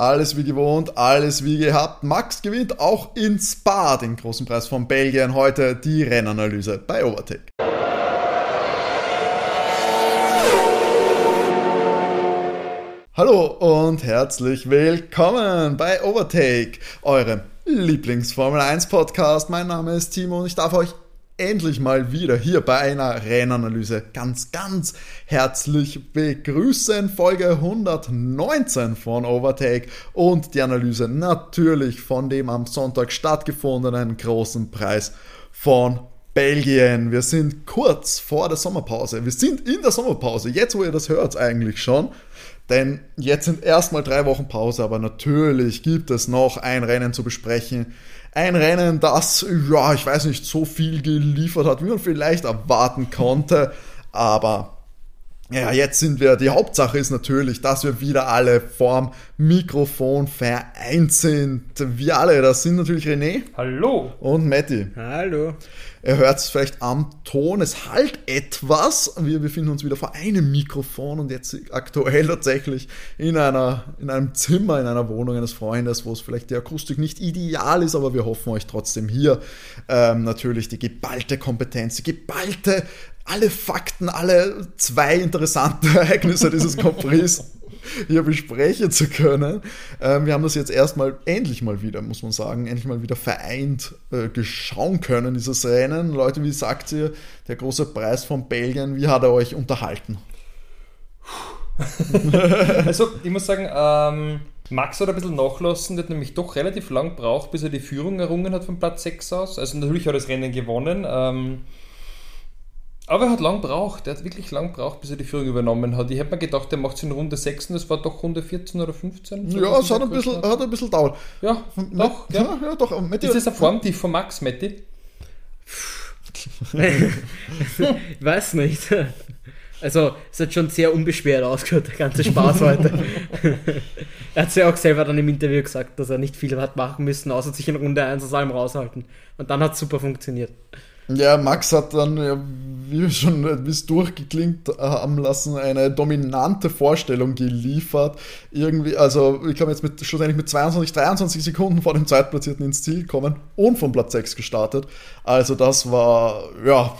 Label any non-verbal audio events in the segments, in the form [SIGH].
Alles wie gewohnt, alles wie gehabt. Max gewinnt auch in Spa den großen Preis von Belgien. Heute die Rennanalyse bei Overtake. Hallo und herzlich willkommen bei Overtake, eurem Lieblingsformel 1 Podcast. Mein Name ist Timo und ich darf euch endlich mal wieder hier bei einer Rennanalyse ganz, ganz herzlich begrüßen. Folge 119 von Overtake und die Analyse natürlich von dem am Sonntag stattgefundenen großen Preis von Belgien. Wir sind kurz vor der Sommerpause. Wir sind in der Sommerpause. Jetzt, wo ihr das hört, eigentlich schon. Denn jetzt sind erstmal drei Wochen Pause, aber natürlich gibt es noch ein Rennen zu besprechen. Ein Rennen, das, ja, ich weiß nicht, so viel geliefert hat, wie man vielleicht erwarten konnte. Aber ja, jetzt sind wir, die Hauptsache ist natürlich, dass wir wieder alle vorm Mikrofon vereint sind. Wir alle, das sind natürlich René. Hallo. Und Matti. Hallo. Ihr hört es vielleicht am Ton, es halt etwas. Wir befinden uns wieder vor einem Mikrofon und jetzt aktuell tatsächlich in, einer, in einem Zimmer, in einer Wohnung eines Freundes, wo es vielleicht die Akustik nicht ideal ist, aber wir hoffen euch trotzdem hier ähm, natürlich die geballte Kompetenz, die geballte, alle Fakten, alle zwei interessanten [LAUGHS] Ereignisse dieses Compris hier besprechen zu können. Ähm, wir haben das jetzt erstmal endlich mal wieder, muss man sagen, endlich mal wieder vereint äh, geschauen können, dieses Rennen. Leute, wie sagt ihr, der große Preis von Belgien, wie hat er euch unterhalten? [LAUGHS] also, ich muss sagen, ähm, Max hat ein bisschen nachlassen, der hat nämlich doch relativ lang gebraucht, bis er die Führung errungen hat von Platz 6 aus. Also natürlich hat er das Rennen gewonnen. Ähm, aber er hat lang gebraucht, er hat wirklich lang gebraucht, bis er die Führung übernommen hat. Ich hätte mir gedacht, er macht es in Runde 6 und das war doch Runde 14 oder 15. So ja, es hat ein, bisschen, hat ein bisschen dauert. Ja, doch. [LAUGHS] Ja, ja, doch. Matti, ist das ein Formtief von Max, Matti? ich weiß nicht. Also, es hat schon sehr unbeschwert ausgehört, der ganze Spaß heute. er hat es ja auch selber dann im Interview gesagt, dass er nicht viel hat machen müssen, außer sich in Runde 1 aus allem raushalten. Und dann hat es super funktioniert. Ja, Max hat dann, wie wir schon wie es durchgeklingt haben lassen, eine dominante Vorstellung geliefert. Irgendwie, also ich glaube jetzt mit schlussendlich mit 22, 23 Sekunden vor dem Zweitplatzierten ins Ziel kommen und von Platz 6 gestartet. Also das war, ja,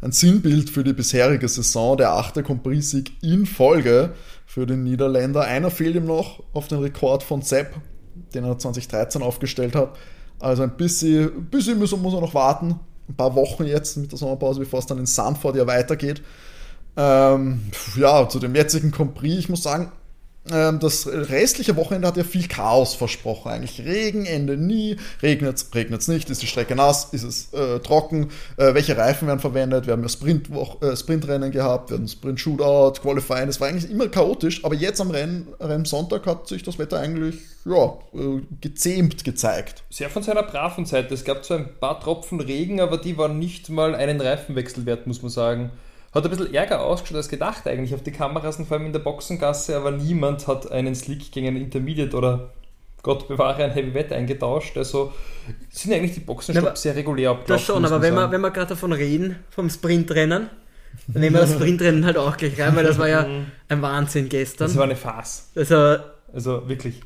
ein Sinnbild für die bisherige Saison, der achte Compris-Sieg in Folge für den Niederländer. Einer fehlt ihm noch auf den Rekord von Sepp, den er 2013 aufgestellt hat. Also ein bisschen, bisschen muss er noch warten ein paar Wochen jetzt mit der Sommerpause, bevor es dann in Sanford ja weitergeht. Ähm, ja, zu dem jetzigen Compris, ich muss sagen, das restliche Wochenende hat ja viel Chaos versprochen. Eigentlich Regen, Ende nie, regnet es nicht, ist die Strecke nass, ist es äh, trocken, äh, welche Reifen werden verwendet, wir haben ja Sprint äh, Sprintrennen gehabt, wir hatten Sprint Shootout, Qualifying, das war eigentlich immer chaotisch, aber jetzt am Rennen, Sonntag hat sich das Wetter eigentlich ja, äh, gezähmt gezeigt. Sehr von seiner braven Seite. Es gab zwar ein paar Tropfen Regen, aber die waren nicht mal einen Reifenwechsel wert, muss man sagen. Hat ein bisschen ärger ausgeschaut als gedacht eigentlich auf die Kameras und vor allem in der Boxengasse, aber niemand hat einen Slick gegen einen Intermediate oder Gott bewahre ein Heavy Wet eingetauscht. Also sind eigentlich die Boxenstopps sehr regulär abgelaufen. Das schon, aber wenn wir, wenn wir gerade davon reden, vom Sprintrennen, dann nehmen wir das Sprintrennen halt auch gleich rein, weil das war ja ein Wahnsinn gestern. Das war eine Farce. Also, also wirklich.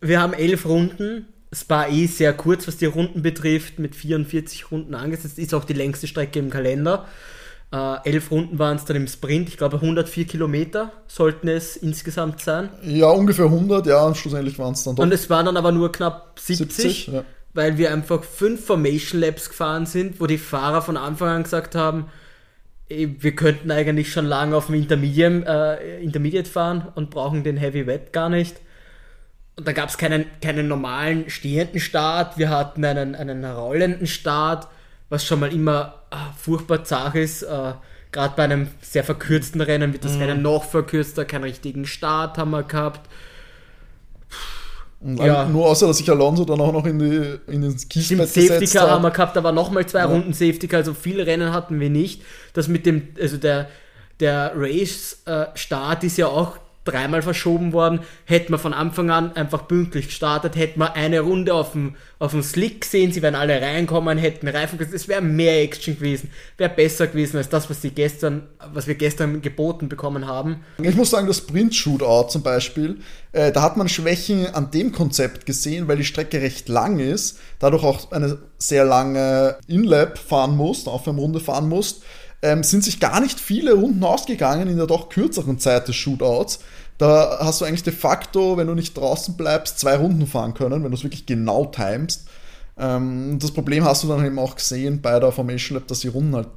Wir haben elf Runden. Spa eh sehr kurz, was die Runden betrifft, mit 44 Runden angesetzt. Ist auch die längste Strecke im Kalender. Äh, elf Runden waren es dann im Sprint. Ich glaube, 104 Kilometer sollten es insgesamt sein. Ja, ungefähr 100, ja, und schlussendlich waren es dann doch. Und es waren dann aber nur knapp 70, 70 ja. weil wir einfach fünf Formation Labs gefahren sind, wo die Fahrer von Anfang an gesagt haben, wir könnten eigentlich schon lange auf dem Intermediate, äh, Intermediate fahren und brauchen den Heavy Wet gar nicht. Und da gab es keinen, keinen normalen stehenden Start, wir hatten einen, einen rollenden Start was schon mal immer ah, furchtbar zart ist. Äh, Gerade bei einem sehr verkürzten Rennen wird das mhm. Rennen noch verkürzter, keinen richtigen Start haben wir gehabt. Ja. Nur außer, dass sich Alonso dann auch noch in, die, in den Kiesbett Safety Car haben wir gehabt, aber nochmal zwei ja. Runden Safety Car, also viele Rennen hatten wir nicht. Das mit dem, also der, der Race-Start ist ja auch dreimal verschoben worden. Hätten wir von Anfang an einfach pünktlich gestartet, hätten wir eine Runde auf dem, auf dem Slick gesehen, sie wären alle reinkommen, hätten Reifen gesehen, es wäre mehr Action gewesen, wäre besser gewesen als das, was, die gestern, was wir gestern geboten bekommen haben. Ich muss sagen, das Sprint-Shootout zum Beispiel, äh, da hat man Schwächen an dem Konzept gesehen, weil die Strecke recht lang ist, dadurch auch eine sehr lange In-Lap fahren musst, auf Runde fahren musst ähm, sind sich gar nicht viele Runden ausgegangen in der doch kürzeren Zeit des Shootouts. Da hast du eigentlich de facto, wenn du nicht draußen bleibst, zwei Runden fahren können, wenn du es wirklich genau timest. Ähm, das Problem hast du dann eben auch gesehen bei der Formation Lab, dass die Runden halt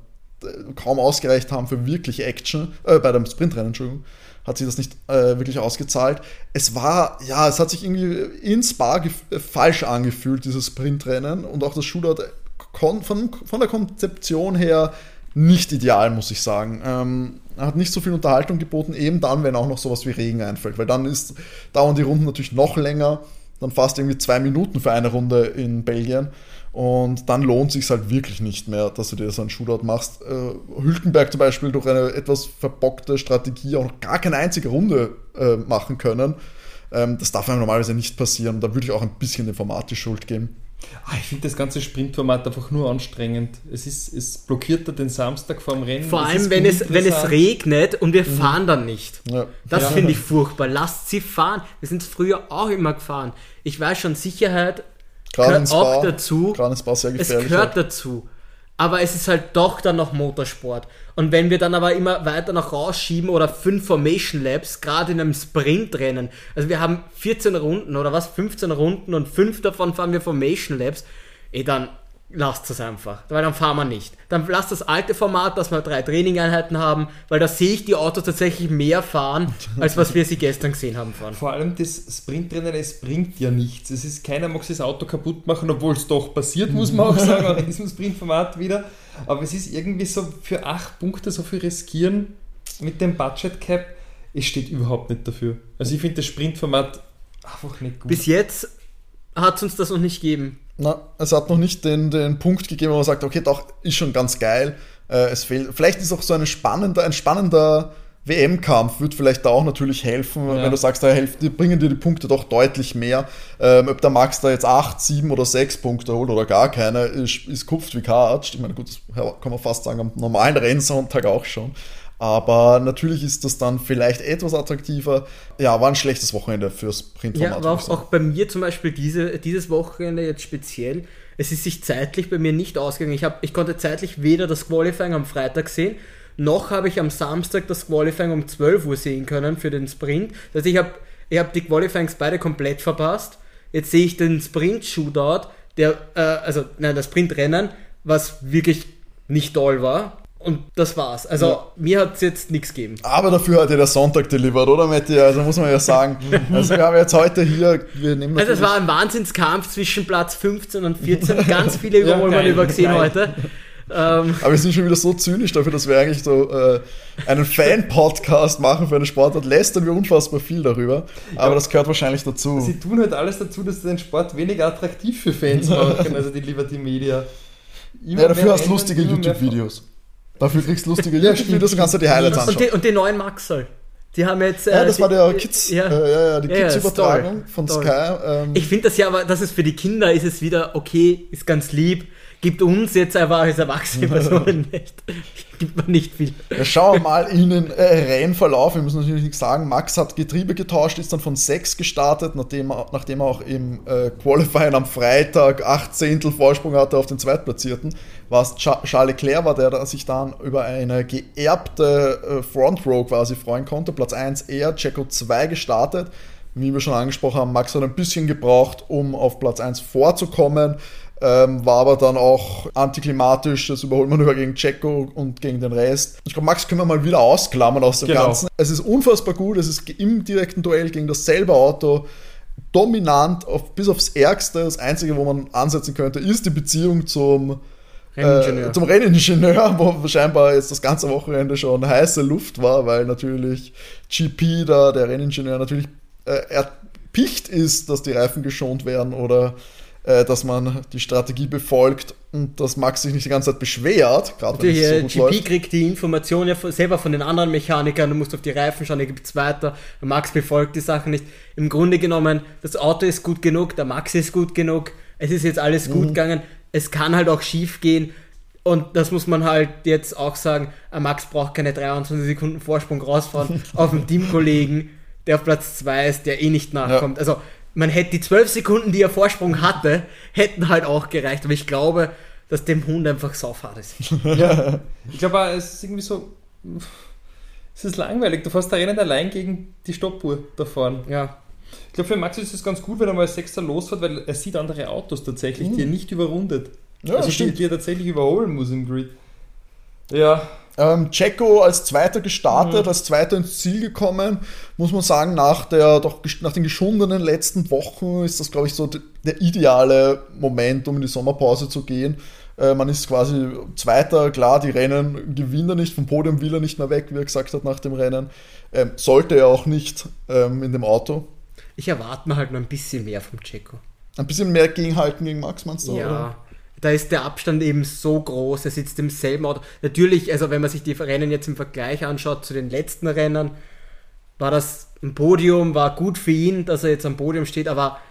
äh, kaum ausgereicht haben für wirklich Action, äh, bei dem Sprintrennen, Entschuldigung, hat sich das nicht äh, wirklich ausgezahlt. Es war, ja, es hat sich irgendwie ins Bar falsch angefühlt, dieses Sprintrennen und auch das Shootout von, von der Konzeption her nicht ideal, muss ich sagen. Ähm, er hat nicht so viel Unterhaltung geboten, eben dann, wenn auch noch sowas wie Regen einfällt, weil dann ist, dauern die Runden natürlich noch länger, dann fast irgendwie zwei Minuten für eine Runde in Belgien. Und dann lohnt sich halt wirklich nicht mehr, dass du dir so einen Shootout machst. Äh, Hülkenberg zum Beispiel durch eine etwas verbockte Strategie auch noch gar keine einzige Runde äh, machen können. Ähm, das darf einem normalerweise nicht passieren. Da würde ich auch ein bisschen dem Format die Schuld geben. Ah, ich finde das ganze Sprintformat einfach nur anstrengend. Es, ist, es blockiert den Samstag vorm Rennen. Vor allem, wenn es, wenn es regnet und wir mhm. fahren dann nicht. Ja. Das ja. finde ich furchtbar. Lasst sie fahren. Wir sind früher auch immer gefahren. Ich weiß schon, Sicherheit gehört auch dazu. Es gehört dazu aber es ist halt doch dann noch Motorsport. Und wenn wir dann aber immer weiter noch rausschieben oder fünf Formation Labs, gerade in einem Sprintrennen, also wir haben 14 Runden oder was, 15 Runden und fünf davon fahren wir Formation Labs, eh dann lasst es einfach, weil dann fahren wir nicht. Dann lasst das alte Format, dass wir drei Trainingeinheiten haben, weil da sehe ich die Autos tatsächlich mehr fahren, [LAUGHS] als was wir sie gestern gesehen haben fahren. Vor allem das Sprintrennen, es bringt ja nichts. Es ist keiner mag das Auto kaputt machen, obwohl es doch passiert, muss man auch [LAUGHS] sagen, auch in diesem Sprintformat wieder. Aber es ist irgendwie so für acht Punkte so viel riskieren mit dem Budget Cap. Es steht überhaupt nicht dafür. Also ich finde das Sprintformat einfach nicht gut. Bis jetzt hat es uns das noch nicht gegeben. Na, es hat noch nicht den, den Punkt gegeben, wo man sagt, okay, doch, ist schon ganz geil. Äh, es fehlt. Vielleicht ist auch so ein spannender, ein spannender WM-Kampf wird vielleicht da auch natürlich helfen, ja. wenn du sagst, da helfen, die bringen dir die Punkte doch deutlich mehr. Ähm, ob der Max da jetzt 8, 7 oder 6 Punkte holt oder gar keine, ist, ist kupft wie Kartsch. Ich meine, gut, das kann man fast sagen, am normalen Rennsonntag auch schon. Aber natürlich ist das dann vielleicht etwas attraktiver. Ja, war ein schlechtes Wochenende fürs Printformat. Ja, aber auch, auch bei mir zum Beispiel diese, dieses Wochenende jetzt speziell. Es ist sich zeitlich bei mir nicht ausgegangen. Ich, hab, ich konnte zeitlich weder das Qualifying am Freitag sehen, noch habe ich am Samstag das Qualifying um 12 Uhr sehen können für den Sprint. Also ich habe ich hab die Qualifyings beide komplett verpasst. Jetzt sehe ich den Sprint-Shootout, der, äh, also nein, das Sprintrennen, was wirklich nicht toll war. Und das war's. Also ja. mir hat es jetzt nichts gegeben. Aber dafür hat ja der Sonntag delivered, oder Matti? Also muss man ja sagen. [LAUGHS] also wir haben jetzt heute hier, wir nehmen Also es war ein Wahnsinnskampf zwischen Platz 15 und 14. [LAUGHS] Ganz viele Überholmanöver ja, gesehen heute. Ähm. Aber wir sind schon wieder so zynisch dafür, dass wir eigentlich so äh, einen Fan-Podcast machen für eine Sportart. Lästern wir unfassbar viel darüber. Aber ja. das gehört wahrscheinlich dazu. Sie tun halt alles dazu, dass sie den Sport weniger attraktiv für Fans machen, also die Liberty Media. Immer ja, dafür hast du lustige YouTube-Videos. Dafür kriegst du lustige YouTube-Videos [LAUGHS] und kannst du die Highlights anschauen. Und die, und die neuen Maxel. Die haben jetzt. Äh, ja, das die, war der Kids, ja, äh, ja, ja, die Kids-Übertragung von Sky. Ähm. Ich finde das ja, aber das ist für die Kinder ist es wieder okay, ist ganz lieb gibt uns jetzt einfach als erwachsene [LAUGHS] Personen nicht, gibt man nicht viel. Ja, schauen wir mal in den äh, Rennverlauf. Wir müssen natürlich nichts sagen. Max hat Getriebe getauscht, ist dann von 6 gestartet, nachdem, nachdem er auch im äh, Qualifying am Freitag 8 Zehntel Vorsprung hatte auf den Zweitplatzierten. Was Charles Leclerc war, der sich dann über eine geerbte äh, Front Row quasi freuen konnte. Platz 1 er, Checo 2 gestartet. Wie wir schon angesprochen haben, Max hat ein bisschen gebraucht, um auf Platz 1 vorzukommen. Ähm, war aber dann auch antiklimatisch, das Überholmanöver gegen Checo und gegen den Rest. Ich glaube, Max können wir mal wieder ausklammern aus dem genau. Ganzen. Es ist unfassbar gut, es ist im direkten Duell gegen dasselbe Auto dominant, auf, bis aufs Ärgste. Das Einzige, wo man ansetzen könnte, ist die Beziehung zum Renningenieur. Äh, zum Renningenieur, wo scheinbar jetzt das ganze Wochenende schon heiße Luft war, weil natürlich GP da, der Renningenieur, natürlich äh, erpicht ist, dass die Reifen geschont werden oder äh, dass man die Strategie befolgt und dass Max sich nicht die ganze Zeit beschwert. Gerade wenn es so gut GP läuft. kriegt die Information ja selber von den anderen Mechanikern, du musst auf die Reifen schauen, da gibt es weiter. Max befolgt die Sachen nicht. Im Grunde genommen, das Auto ist gut genug, der Max ist gut genug, es ist jetzt alles mhm. gut gegangen. Es kann halt auch schief gehen. Und das muss man halt jetzt auch sagen, Max braucht keine 23 Sekunden Vorsprung rausfahren [LAUGHS] auf einen Teamkollegen, der auf Platz 2 ist, der eh nicht nachkommt. Ja. Also man hätte die 12 Sekunden, die er Vorsprung hatte, hätten halt auch gereicht. Aber ich glaube, dass dem Hund einfach saufhart ist. [LAUGHS] ja. Ich glaube, es ist irgendwie so. Es ist langweilig. Du fährst da Rennen allein gegen die Stoppuhr da vorne. Ja. Ich glaube, für Max ist es ganz gut, wenn er mal als Sechster losfährt, weil er sieht andere Autos tatsächlich, mhm. die er nicht überrundet. Ja, also die, die er tatsächlich überholen muss im Grid. Ja. Ähm, Checo als Zweiter gestartet, mhm. als Zweiter ins Ziel gekommen. Muss man sagen, nach, der, doch, nach den geschundenen letzten Wochen ist das, glaube ich, so der ideale Moment, um in die Sommerpause zu gehen. Äh, man ist quasi Zweiter, klar, die Rennen gewinnt er nicht, vom Podium will er nicht mehr weg, wie er gesagt hat nach dem Rennen. Ähm, sollte er auch nicht ähm, in dem Auto. Ich erwarte mir halt noch ein bisschen mehr vom Checo. Ein bisschen mehr gegenhalten gegen Max, meinst du? Ja. Oder? Da ist der Abstand eben so groß, er sitzt im selben Auto. Natürlich, also wenn man sich die Rennen jetzt im Vergleich anschaut zu den letzten Rennen, war das ein Podium, war gut für ihn, dass er jetzt am Podium steht, aber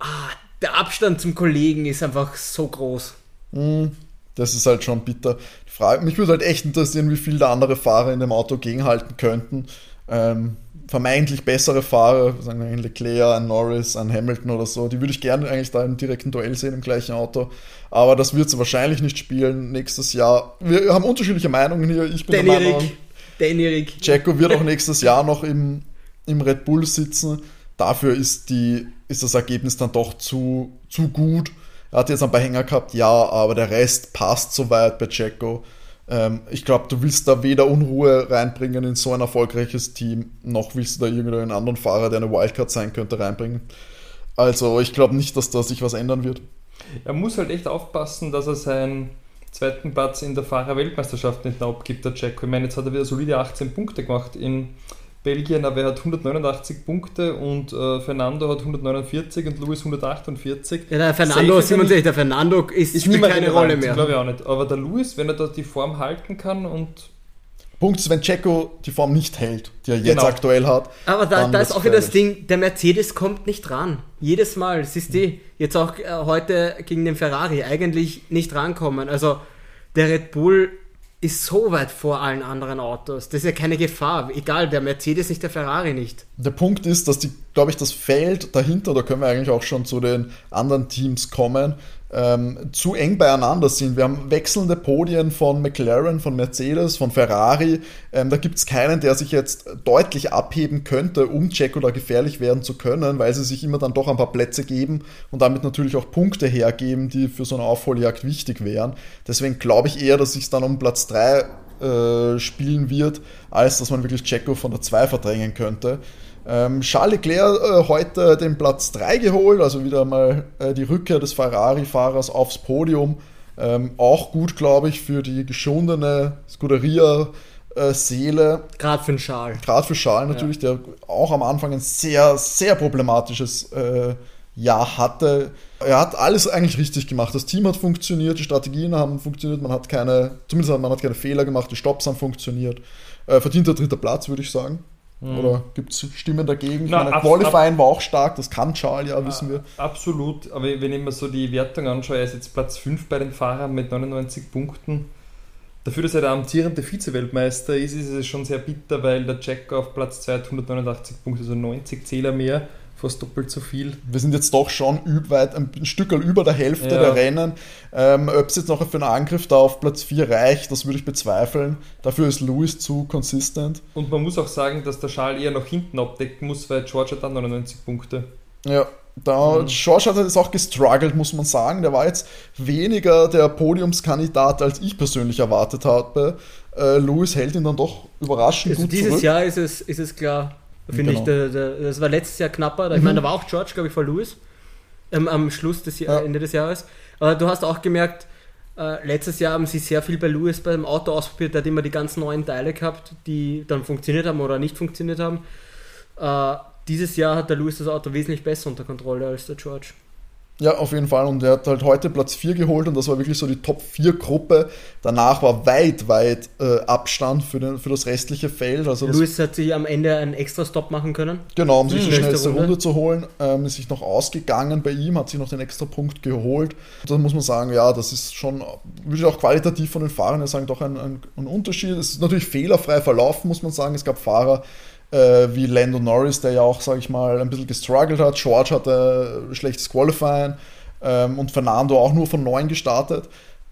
ah, der Abstand zum Kollegen ist einfach so groß. Hm, das ist halt schon bitter. Frage, mich würde halt echt interessieren, wie viel da andere Fahrer in dem Auto gegenhalten könnten. Ähm, vermeintlich bessere Fahrer, sagen wir ein Leclerc, ein Norris, ein Hamilton oder so, die würde ich gerne eigentlich da im direkten Duell sehen im gleichen Auto. Aber das wird sie wahrscheinlich nicht spielen nächstes Jahr. Wir haben unterschiedliche Meinungen hier. Ich bin der Meinung, Danny Rick. Checo wird auch [LAUGHS] nächstes Jahr noch im, im Red Bull sitzen. Dafür ist, die, ist das Ergebnis dann doch zu, zu gut. Er hat jetzt ein paar Hänger gehabt, ja, aber der Rest passt soweit bei Checo. Ähm, ich glaube, du willst da weder Unruhe reinbringen in so ein erfolgreiches Team, noch willst du da irgendeinen anderen Fahrer, der eine Wildcard sein könnte, reinbringen. Also ich glaube nicht, dass da sich was ändern wird. Er muss halt echt aufpassen, dass er seinen zweiten Platz in der Fahrerweltmeisterschaft nicht abgibt, der Jack. Ich meine, jetzt hat er wieder solide 18 Punkte gemacht in Belgien, aber er hat 189 Punkte und äh, Fernando hat 149 und Luis 148. Ja, der Fernando, Simon der Fernando ist, ist spielt keine Rolle mehr. Glaube ich auch nicht. Aber der Luis, wenn er da die Form halten kann und Punkt ist, wenn Checo die Form nicht hält, die er jetzt genau. aktuell hat. Aber da, da ist auch wieder das Ding, der Mercedes kommt nicht ran. Jedes Mal, siehst du, jetzt auch äh, heute gegen den Ferrari eigentlich nicht rankommen. Also der Red Bull ist so weit vor allen anderen Autos. Das ist ja keine Gefahr. Egal, der Mercedes nicht, der Ferrari nicht. Der Punkt ist, dass die, glaube ich, das Feld dahinter, da können wir eigentlich auch schon zu den anderen Teams kommen, ähm, zu eng beieinander sind. Wir haben wechselnde Podien von McLaren, von Mercedes, von Ferrari. Ähm, da gibt es keinen, der sich jetzt deutlich abheben könnte, um Checo da gefährlich werden zu können, weil sie sich immer dann doch ein paar Plätze geben und damit natürlich auch Punkte hergeben, die für so eine Aufholjagd wichtig wären. Deswegen glaube ich eher, dass sich dann um Platz 3 äh, spielen wird, als dass man wirklich Checo von der 2 verdrängen könnte. Ähm, Charles Leclerc äh, heute den Platz 3 geholt, also wieder mal äh, die Rückkehr des Ferrari-Fahrers aufs Podium. Ähm, auch gut, glaube ich, für die geschundene Scuderia-Seele. Äh, Gerade für den Charles. Gerade für Charles natürlich, ja. der auch am Anfang ein sehr, sehr problematisches äh, Jahr hatte. Er hat alles eigentlich richtig gemacht. Das Team hat funktioniert, die Strategien haben funktioniert, man hat keine, zumindest man hat keine Fehler gemacht, die Stops haben funktioniert. Äh, verdienter dritter Platz, würde ich sagen. Mhm. Oder gibt es Stimmen dagegen? Na, meine, Qualifying war auch stark, das kann Charles ja, wissen wir. Absolut, aber wenn ich mir so die Wertung anschaue, er ist jetzt Platz 5 bei den Fahrern mit 99 Punkten. Dafür, dass er der amtierende Vize-Weltmeister ist, ist es schon sehr bitter, weil der Jack auf Platz 2 hat 189 Punkte, also 90 Zähler mehr fast doppelt so viel. Wir sind jetzt doch schon weit ein Stück über der Hälfte ja. der Rennen. Ähm, Ob es jetzt noch für einen Angriff da auf Platz 4 reicht, das würde ich bezweifeln. Dafür ist Lewis zu konsistent. Und man muss auch sagen, dass der Schal eher nach hinten abdecken muss, weil George hat dann 99 Punkte. Ja, da, mhm. George hat jetzt auch gestruggelt, muss man sagen. Der war jetzt weniger der Podiumskandidat, als ich persönlich erwartet habe. Äh, Lewis hält ihn dann doch überraschend also gut dieses zurück. Jahr ist es, ist es klar, Finde genau. ich, der, der, das war letztes Jahr knapper. Ich mhm. meine, da war auch George, glaube ich, vor Lewis ähm, am Schluss des ja. Ende des Jahres. Aber du hast auch gemerkt, äh, letztes Jahr haben sie sehr viel bei Lewis beim Auto ausprobiert. Der hat immer die ganz neuen Teile gehabt, die dann funktioniert haben oder nicht funktioniert haben. Äh, dieses Jahr hat der Lewis das Auto wesentlich besser unter Kontrolle als der George. Ja, auf jeden Fall. Und er hat halt heute Platz 4 geholt und das war wirklich so die Top 4 Gruppe. Danach war weit, weit äh, Abstand für, den, für das restliche Feld. Also Luis hat sich am Ende einen extra Stop machen können. Genau, um sich hm, die schnellste Runde. Runde. zu holen. Ähm, ist sich noch ausgegangen bei ihm, hat sich noch den extra Punkt geholt. Da muss man sagen, ja, das ist schon, würde ich auch qualitativ von den Fahrern sagen, doch ein, ein, ein Unterschied. Es ist natürlich fehlerfrei verlaufen, muss man sagen. Es gab Fahrer, äh, wie Lando Norris, der ja auch, sage ich mal, ein bisschen gestruggelt hat. George hatte schlechtes Qualifying ähm, und Fernando auch nur von 9 gestartet.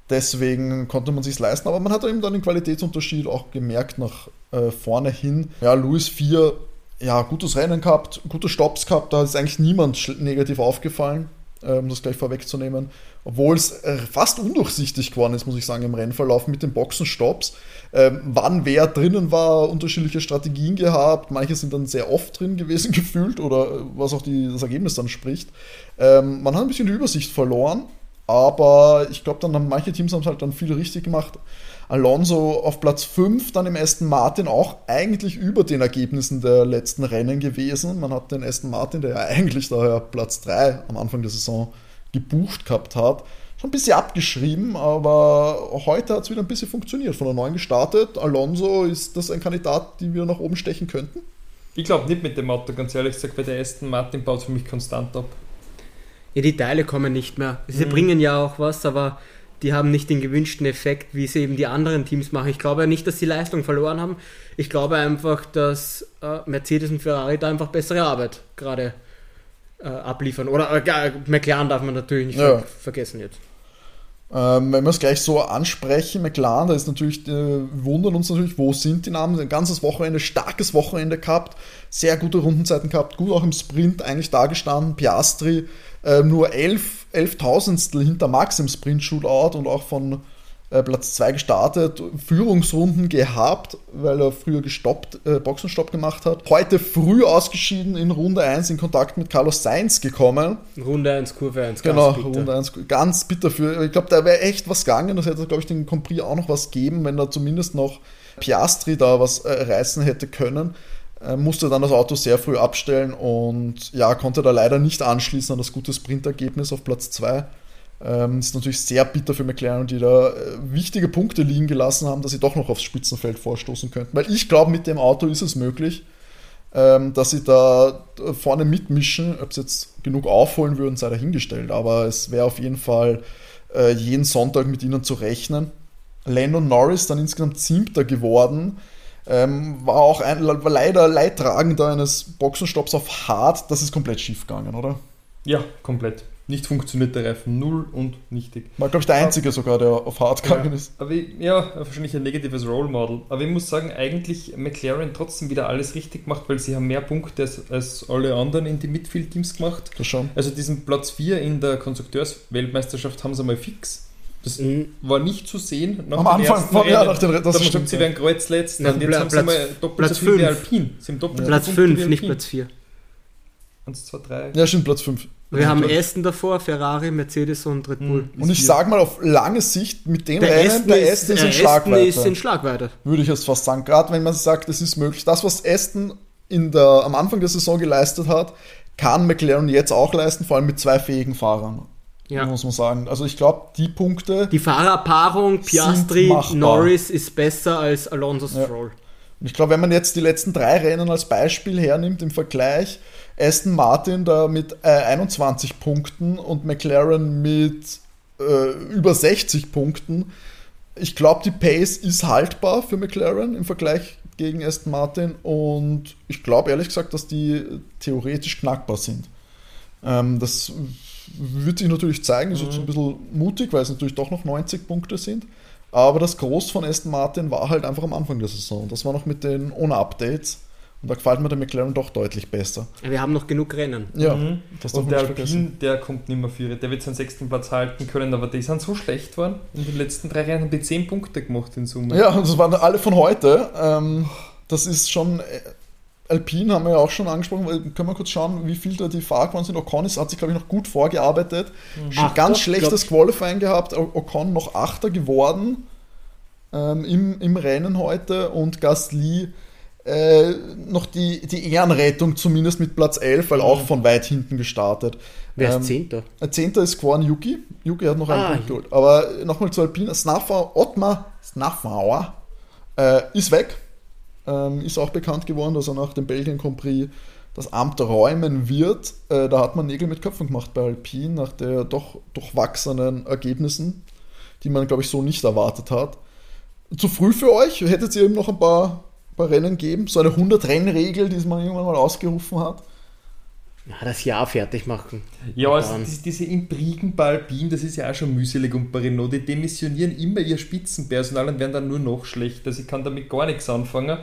Deswegen konnte man sich leisten, aber man hat eben dann den Qualitätsunterschied auch gemerkt nach äh, vorne hin. Ja, Louis 4, ja, gutes Rennen gehabt, gute Stops gehabt, da ist eigentlich niemand negativ aufgefallen, um das gleich vorwegzunehmen obwohl es äh, fast undurchsichtig geworden ist, muss ich sagen, im Rennverlauf mit den Boxenstops. Ähm, wann wer drinnen war, unterschiedliche Strategien gehabt. Manche sind dann sehr oft drin gewesen [LAUGHS] gefühlt oder äh, was auch die, das Ergebnis dann spricht. Ähm, man hat ein bisschen die Übersicht verloren, aber ich glaube, dann haben manche Teams haben es halt dann viel richtig gemacht. Alonso auf Platz 5, dann im Aston Martin auch eigentlich über den Ergebnissen der letzten Rennen gewesen. Man hat den Aston Martin, der ja eigentlich daher Platz 3 am Anfang der Saison gebucht gehabt hat. Schon ein bisschen abgeschrieben, aber heute hat es wieder ein bisschen funktioniert. Von der neuen gestartet. Alonso, ist das ein Kandidat, den wir nach oben stechen könnten? Ich glaube nicht mit dem Auto, ganz ehrlich gesagt, weil der Aston Martin baut für mich konstant ab. Ja, die Teile kommen nicht mehr. Sie mhm. bringen ja auch was, aber die haben nicht den gewünschten Effekt, wie es eben die anderen Teams machen. Ich glaube nicht, dass sie Leistung verloren haben. Ich glaube einfach, dass äh, Mercedes und Ferrari da einfach bessere Arbeit gerade äh, abliefern. Oder äh, McLaren darf man natürlich nicht ja. vergessen jetzt. Ähm, wenn wir es gleich so ansprechen, McLaren, da ist natürlich, äh, wundern uns natürlich, wo sind die Namen? Ein ganzes Wochenende, starkes Wochenende gehabt, sehr gute Rundenzeiten gehabt, gut auch im Sprint eigentlich dagestanden. Piastri äh, nur 11, 11 Tausendstel hinter Max im Sprint-Shootout und auch von äh, Platz 2 gestartet, Führungsrunden gehabt, weil er früher gestoppt, äh, Boxenstopp gemacht hat. Heute früh ausgeschieden in Runde 1 in Kontakt mit Carlos Sainz gekommen. Runde 1, Kurve 1, ganz genau, bitter. Runde 1, ganz bitter für. Ich glaube, da wäre echt was gegangen. Das hätte, glaube ich, den Compris auch noch was geben, wenn da zumindest noch Piastri da was äh, reißen hätte können äh, musste dann das Auto sehr früh abstellen und ja, konnte da leider nicht anschließen an das gute Sprintergebnis auf Platz 2. Ähm, ist natürlich sehr bitter für McLaren, die da äh, wichtige Punkte liegen gelassen haben, dass sie doch noch aufs Spitzenfeld vorstoßen könnten. Weil ich glaube, mit dem Auto ist es möglich, ähm, dass sie da äh, vorne mitmischen. Ob sie jetzt genug aufholen würden, sei dahingestellt. Aber es wäre auf jeden Fall äh, jeden Sonntag mit ihnen zu rechnen. Landon Norris dann insgesamt siebter geworden. Ähm, war auch ein, war leider Leidtragender eines Boxenstopps auf Hard. Das ist komplett schief gegangen, oder? Ja, komplett nicht funktioniert der Reifen null und nichtig. War, glaube ich, der einzige aber, sogar, der auf hart gegangen ja, ist. Aber ich, ja, wahrscheinlich ein negatives Role Model. Aber ich muss sagen, eigentlich McLaren trotzdem wieder alles richtig gemacht, weil sie haben mehr Punkte als, als alle anderen in die Midfield-Teams gemacht. Das schon. Also diesen Platz 4 in der Konstrukteursweltmeisterschaft haben sie mal fix. Das mhm. war nicht zu sehen. Nach Am Anfang von, ja, nach dem das stimmt. Sie werden kreuzletzt, und jetzt haben sie mal doppelt Platz so viel wie Alpin. Sie haben doppelt Platz 5, nicht Platz 4. 1, 2, 3. Ja, stimmt, Platz 5. Wir haben Aston davor, Ferrari, Mercedes und Red Bull. Und ich sage mal auf lange Sicht mit dem der Rennen, Aston der Aston ist, in Schlagweite. ist in Schlagweite. Würde ich jetzt fast sagen. Gerade wenn man sagt, es ist möglich. Das, was Aston in der, am Anfang der Saison geleistet hat, kann McLaren jetzt auch leisten, vor allem mit zwei fähigen Fahrern. Ja. Muss man sagen. Also ich glaube, die Punkte. Die Fahrerpaarung Piastri, Norris ist besser als Alonso Stroll. Ja. Und ich glaube, wenn man jetzt die letzten drei Rennen als Beispiel hernimmt im Vergleich, Aston Martin da mit äh, 21 Punkten und McLaren mit äh, über 60 Punkten. Ich glaube, die Pace ist haltbar für McLaren im Vergleich gegen Aston Martin und ich glaube ehrlich gesagt, dass die theoretisch knackbar sind. Ähm, das wird sich natürlich zeigen, ist jetzt ein mhm. bisschen mutig, weil es natürlich doch noch 90 Punkte sind. Aber das Groß von Aston Martin war halt einfach am Anfang der Saison. Das war noch mit den ohne Updates. Und da gefällt mir der McLaren doch deutlich besser. Wir haben noch genug Rennen. Ja, mhm. das Und der Alpine, der kommt nicht mehr für. Der wird seinen sechsten Platz halten können, aber die sind so schlecht geworden. In den letzten drei Rennen haben die zehn Punkte gemacht in Summe. Ja, das waren alle von heute. Ähm, das ist schon. Äh, Alpine haben wir ja auch schon angesprochen, weil können wir kurz schauen, wie viel da die Fahrquoten sind. Ocon ist, hat sich, glaube ich, noch gut vorgearbeitet. Mhm. Achter, ganz schlechtes Qualifying gehabt. Ocon noch Achter geworden ähm, im, im Rennen heute und Gasly äh, noch die, die Ehrenrettung zumindest mit Platz 11, weil auch mhm. von weit hinten gestartet. Wer ist ähm, Zehnter? Zehnter ist geworden Yuki. Yuki hat noch einen ah, Punkt geholt. Aber nochmal zu Alpine. Snaffauer, Ottmar Snaffauer äh, ist weg. Ähm, ist auch bekannt geworden, dass er nach dem Belgien Grand Prix das Amt räumen wird. Äh, da hat man Nägel mit Köpfen gemacht bei Alpine nach der doch durchwachsenen Ergebnissen, die man, glaube ich, so nicht erwartet hat. Zu früh für euch? Hättet ihr eben noch ein paar, paar Rennen geben? So eine 100-Rennen-Regel, die man irgendwann mal ausgerufen hat? Ja, das Jahr fertig machen. Ja, also diese Intrigen bei Alpine, das ist ja auch schon mühselig und bei Renault, die demissionieren immer ihr Spitzenpersonal und werden dann nur noch schlechter. Also ich kann damit gar nichts anfangen.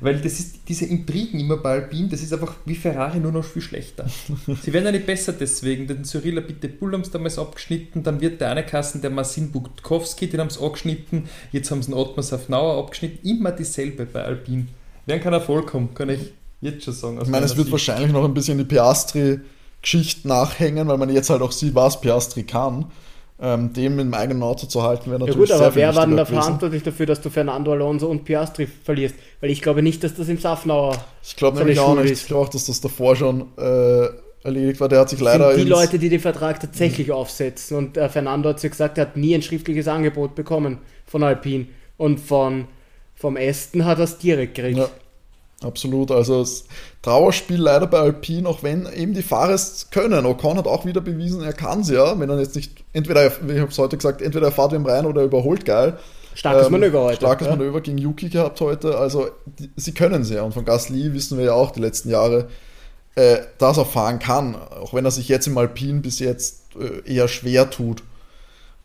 Weil das ist, diese Intrigen immer bei Alpine, das ist einfach wie Ferrari nur noch viel schlechter. [LAUGHS] Sie werden ja nicht besser deswegen. Den Cyrilla Bitte Bull haben sie damals abgeschnitten, dann wird der eine Kassen, der Marcin Budkowski, den haben sie abgeschnitten, jetzt haben sie den Ottmar Safnauer abgeschnitten. Immer dieselbe bei Alpine. Werden kein Erfolg haben, kann ich jetzt schon sagen. Ich meine, es wird Sicht. wahrscheinlich noch ein bisschen die Piastri-Geschichte nachhängen, weil man jetzt halt auch sieht, was Piastri kann ähm, dem im eigenen Auto zu halten, wäre natürlich Ja gut, aber wer war denn da verantwortlich dafür, dass du Fernando Alonso und Piastri verlierst? Weil ich glaube nicht, dass das im Safnauer Ich glaube nämlich auch nicht. Ist. Ich glaube auch, dass das davor schon äh, erledigt war. Der hat sich leider... Sind die Leute, die den Vertrag tatsächlich mhm. aufsetzen und äh, Fernando hat sich gesagt, er hat nie ein schriftliches Angebot bekommen von Alpine und von vom Aston hat er es direkt gekriegt. Ja. Absolut, also das Trauerspiel leider bei Alpine, auch wenn eben die Fahrer es können. Ocon hat auch wieder bewiesen, er kann es ja, wenn er jetzt nicht, entweder, ich habe es heute gesagt, entweder er fährt im Rhein oder er überholt geil. Starkes ähm, Manöver heute. Starkes ja. Manöver gegen Yuki gehabt heute, also die, sie können es ja. Und von Gasly wissen wir ja auch die letzten Jahre, äh, dass er fahren kann, auch wenn er sich jetzt im Alpine bis jetzt äh, eher schwer tut.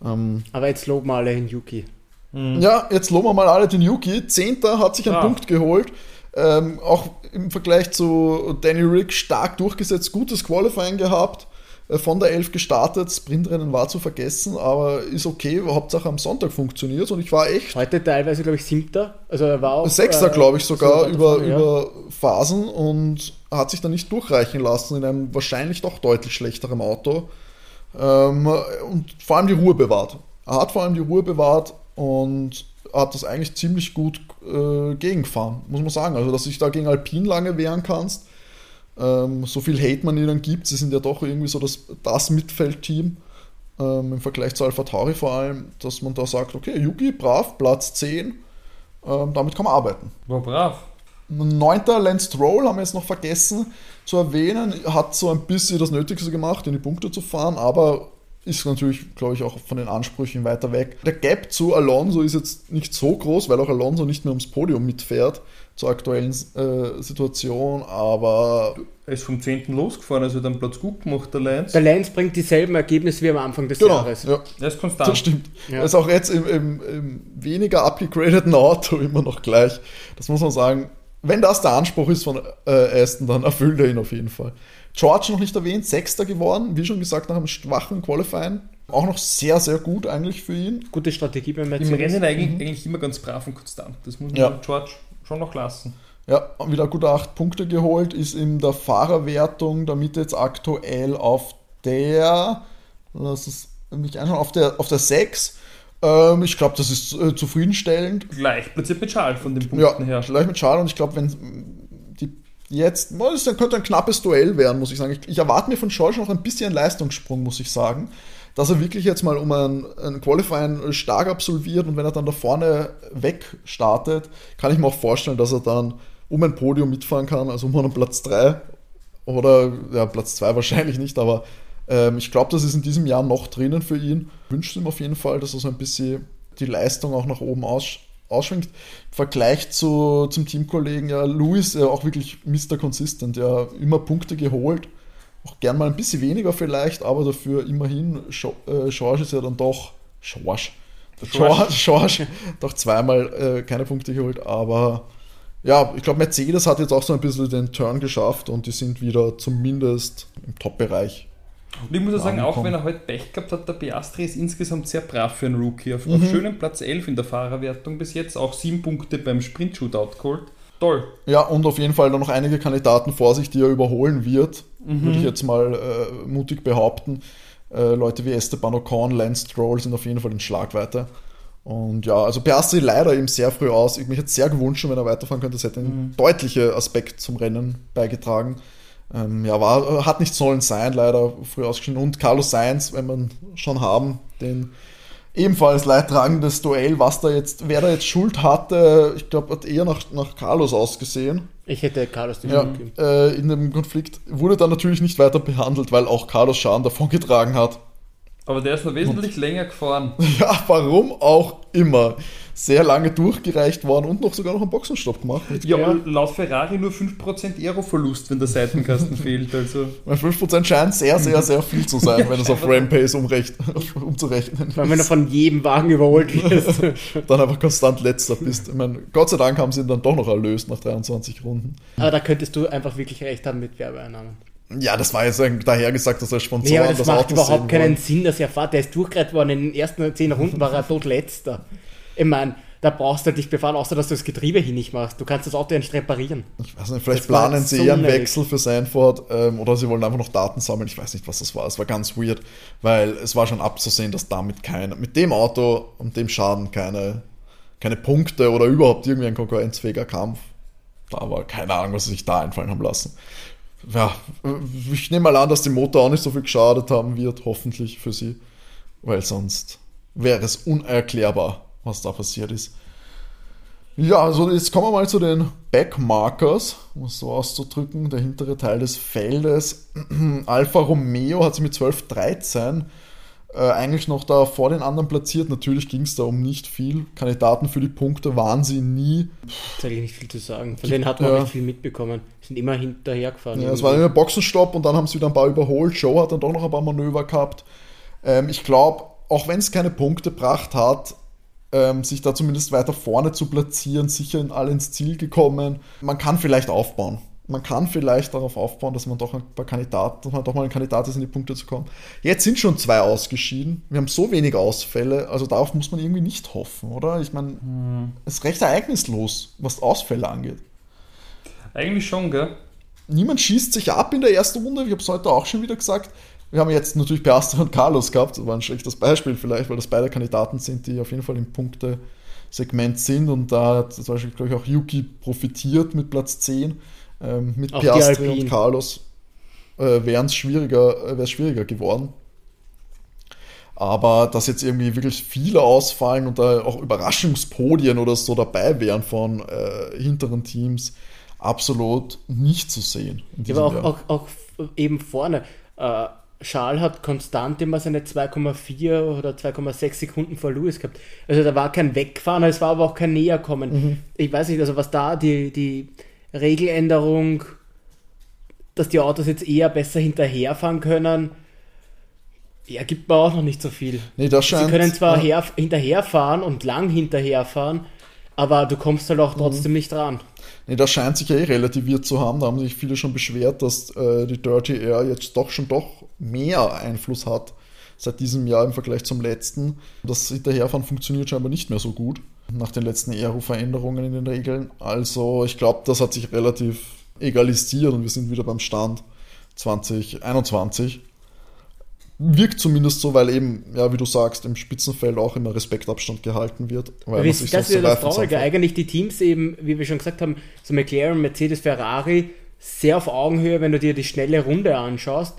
Ähm, Aber jetzt loben wir alle den Yuki. Mhm. Ja, jetzt loben wir mal alle den Yuki. Zehnter hat sich einen ja. Punkt geholt. Ähm, auch im Vergleich zu Danny Rick stark durchgesetzt, gutes Qualifying gehabt, äh, von der 11 gestartet, Sprintrennen war zu vergessen, aber ist okay, Hauptsache am Sonntag funktioniert und ich war echt. Heute teilweise, glaube ich, siebter, also er war auch. Sechster, äh, glaube ich, sogar über, davon, ja. über Phasen und hat sich dann nicht durchreichen lassen in einem wahrscheinlich doch deutlich schlechteren Auto. Ähm, und vor allem die Ruhe bewahrt. Er hat vor allem die Ruhe bewahrt und hat das eigentlich ziemlich gut äh, gegengefahren, muss man sagen. Also, dass du dich da gegen Alpine lange wehren kannst. Ähm, so viel Hate man ihnen gibt, sie sind ja doch irgendwie so das, das Mitfeldteam ähm, im Vergleich zu Alpha Tauri vor allem, dass man da sagt, okay, Yuki, brav, Platz 10, ähm, damit kann man arbeiten. War brav. Neunter Lance Stroll haben wir jetzt noch vergessen zu erwähnen, hat so ein bisschen das Nötigste gemacht, in die Punkte zu fahren, aber ist natürlich, glaube ich, auch von den Ansprüchen weiter weg. Der Gap zu Alonso ist jetzt nicht so groß, weil auch Alonso nicht mehr ums Podium mitfährt zur aktuellen äh, Situation, aber. Er ist vom 10. losgefahren, also dann Platz gut gemacht, der Lance. Der Lance bringt dieselben Ergebnisse wie am Anfang des genau, Jahres. Ja. Er ist konstant. Das stimmt. Ja. Er ist auch jetzt im, im, im weniger abgegradeten Auto [LAUGHS] immer noch gleich. Das muss man sagen. Wenn das der Anspruch ist von äh, Aston, dann erfüllt er ihn auf jeden Fall. George noch nicht erwähnt, Sechster geworden, wie schon gesagt, nach einem schwachen Qualifying. Auch noch sehr, sehr gut eigentlich für ihn. Gute Strategie beim Mercedes. Im Rennen eigentlich, mhm. eigentlich immer ganz brav und konstant. Das muss man ja. George schon noch lassen. Ja, wieder gute acht Punkte geholt, ist in der Fahrerwertung damit jetzt aktuell auf der, lass es mich anschauen, auf der, auf der 6. Ähm, ich glaube, das ist äh, zufriedenstellend. Gleich platziert mit Charles von den Punkten ja, her. Gleich mit Charles und ich glaube, wenn jetzt, das könnte ein knappes Duell werden, muss ich sagen. Ich, ich erwarte mir von George noch ein bisschen Leistungssprung, muss ich sagen. Dass er wirklich jetzt mal um ein, ein Qualifying stark absolviert und wenn er dann da vorne weg startet, kann ich mir auch vorstellen, dass er dann um ein Podium mitfahren kann, also um einen Platz 3 oder ja, Platz 2 [LAUGHS] wahrscheinlich nicht, aber ähm, ich glaube, das ist in diesem Jahr noch drinnen für ihn. Ich wünsche ihm auf jeden Fall, dass er so ein bisschen die Leistung auch nach oben aus, ausschwingt. Im Vergleich zu, zum Teamkollegen, ja, Louis, ja auch wirklich Mr. Consistent, ja, immer Punkte geholt. Auch gern mal ein bisschen weniger vielleicht, aber dafür immerhin, äh, George ist ja dann doch, George, George, George doch zweimal äh, keine Punkte geholt, aber ja, ich glaube, Mercedes hat jetzt auch so ein bisschen den Turn geschafft und die sind wieder zumindest im Top-Bereich und ich muss ja sagen, auch wenn er heute Pech gehabt hat, der Piastri ist insgesamt sehr brav für einen Rookie. Auf, mhm. auf schönen Platz 11 in der Fahrerwertung bis jetzt, auch sieben Punkte beim Sprint-Shootout geholt. Toll. Ja, und auf jeden Fall noch einige Kandidaten vor sich, die er überholen wird, mhm. würde ich jetzt mal äh, mutig behaupten. Äh, Leute wie Esteban Ocon, Lance Stroll sind auf jeden Fall in Schlagweite. Und ja, also Piastri leider eben sehr früh aus. Ich mich hätte sehr gewünscht, wenn er weiterfahren könnte. Das hätte einen mhm. deutlichen Aspekt zum Rennen beigetragen. Ähm, ja, war, hat nicht sollen sein, leider früh ausgeschieden. Und Carlos Sainz, wenn man schon haben, den ebenfalls leidtragendes Duell, was da jetzt, wer da jetzt Schuld hatte, ich glaube, hat eher nach, nach Carlos ausgesehen. Ich hätte Carlos den ja, äh, In dem Konflikt wurde dann natürlich nicht weiter behandelt, weil auch Carlos Schaden davongetragen hat. Aber der ist noch wesentlich und, länger gefahren. [LAUGHS] Ja, warum auch immer. Sehr lange durchgereicht worden und noch sogar noch einen Boxenstopp gemacht. Ja, aber laut Ferrari nur 5% Aero-Verlust, wenn der Seitenkasten [LAUGHS] fehlt. Also. 5% scheint sehr, sehr, sehr viel zu sein, wenn es auf [LAUGHS] Rampace umrecht, umzurechnen ist. Wenn du von jedem Wagen überholt wirst. dann einfach konstant letzter bist. Ich meine, Gott sei Dank haben sie ihn dann doch noch erlöst nach 23 Runden. Aber da könntest du einfach wirklich recht haben mit Werbeeinnahmen. Ja, das war jetzt daher gesagt, dass er Sponsor nee, das, das macht Auto überhaupt keinen Sinn, dass er fährt. Der ist durchgereiht worden. In den ersten zehn Runden war er tot letzter. Ich meine, da brauchst du halt nicht befahren, außer dass du das Getriebe hin nicht machst. Du kannst das Auto ja nicht reparieren. Ich weiß nicht, vielleicht das planen sie so eher einen Wechsel für Sanford ähm, oder sie wollen einfach noch Daten sammeln. Ich weiß nicht, was das war. Es war ganz weird, weil es war schon abzusehen, dass damit keine, mit dem Auto und dem Schaden keine, keine Punkte oder überhaupt irgendwie ein konkurrenzfähiger Kampf. Da war keine Ahnung, was sie sich da einfallen haben lassen ja, ich nehme mal an, dass die Motor auch nicht so viel geschadet haben wird, hoffentlich für sie, weil sonst wäre es unerklärbar, was da passiert ist. Ja, also jetzt kommen wir mal zu den Backmarkers, um es so auszudrücken, der hintere Teil des Feldes. [CLEARS THROAT] Alfa Romeo hat sich mit 12-13 äh, eigentlich noch da vor den anderen platziert. Natürlich ging es da um nicht viel. Kandidaten für die Punkte waren sie nie. Ist eigentlich nicht viel zu sagen. Von denen hat man ja. nicht viel mitbekommen. Sind immer hinterher gefahren. Ja, es war immer Boxenstopp und dann haben sie wieder ein paar überholt. Joe hat dann doch noch ein paar Manöver gehabt. Ähm, ich glaube, auch wenn es keine Punkte gebracht hat, ähm, sich da zumindest weiter vorne zu platzieren, sicher in alle ins Ziel gekommen. Man kann vielleicht aufbauen man kann vielleicht darauf aufbauen, dass man doch ein paar Kandidaten, dass man doch mal ein Kandidat ist, in die Punkte zu kommen. Jetzt sind schon zwei ausgeschieden. Wir haben so wenig Ausfälle, also darauf muss man irgendwie nicht hoffen, oder? Ich meine, hm. es ist recht ereignislos, was Ausfälle angeht. Eigentlich schon, gell? Niemand schießt sich ab in der ersten Runde. Ich habe es heute auch schon wieder gesagt. Wir haben jetzt natürlich Piastri und Carlos gehabt. Das war ein schlechtes Beispiel vielleicht, weil das beide Kandidaten sind, die auf jeden Fall im Punktesegment sind. Und da hat zum Beispiel, glaube ich, auch Yuki profitiert mit Platz 10 ähm, mit Auch Piastri und Carlos äh, wäre es schwieriger, äh, schwieriger geworden. Aber dass jetzt irgendwie wirklich viele ausfallen und da auch Überraschungspodien oder so dabei wären von äh, hinteren Teams, absolut nicht zu sehen. Aber auch, auch, auch, eben vorne. Äh, Charles hat konstant immer seine 2,4 oder 2,6 Sekunden vor Lewis gehabt. Also da war kein Wegfahren, es war aber auch kein Näherkommen. Mhm. Ich weiß nicht, also was da die, die Regeländerung, dass die Autos jetzt eher besser hinterherfahren können, ja, gibt mir auch noch nicht so viel. Nee, das scheint, Sie können zwar ja. her, hinterherfahren und lang hinterherfahren, aber du kommst halt auch trotzdem mhm. nicht dran. Nee, das scheint sich ja eh relativiert zu haben. Da haben sich viele schon beschwert, dass äh, die Dirty Air jetzt doch schon doch mehr Einfluss hat seit diesem Jahr im Vergleich zum letzten. Das Hinterherfahren funktioniert scheinbar nicht mehr so gut nach den letzten Aero-Veränderungen in den Regeln. Also ich glaube, das hat sich relativ egalisiert und wir sind wieder beim Stand 2021. Wirkt zumindest so, weil eben, ja, wie du sagst, im Spitzenfeld auch immer Respektabstand gehalten wird. Weil das ist das wieder das Traurige. Eigentlich die Teams eben, wie wir schon gesagt haben, so McLaren, Mercedes, Ferrari, sehr auf Augenhöhe, wenn du dir die schnelle Runde anschaust.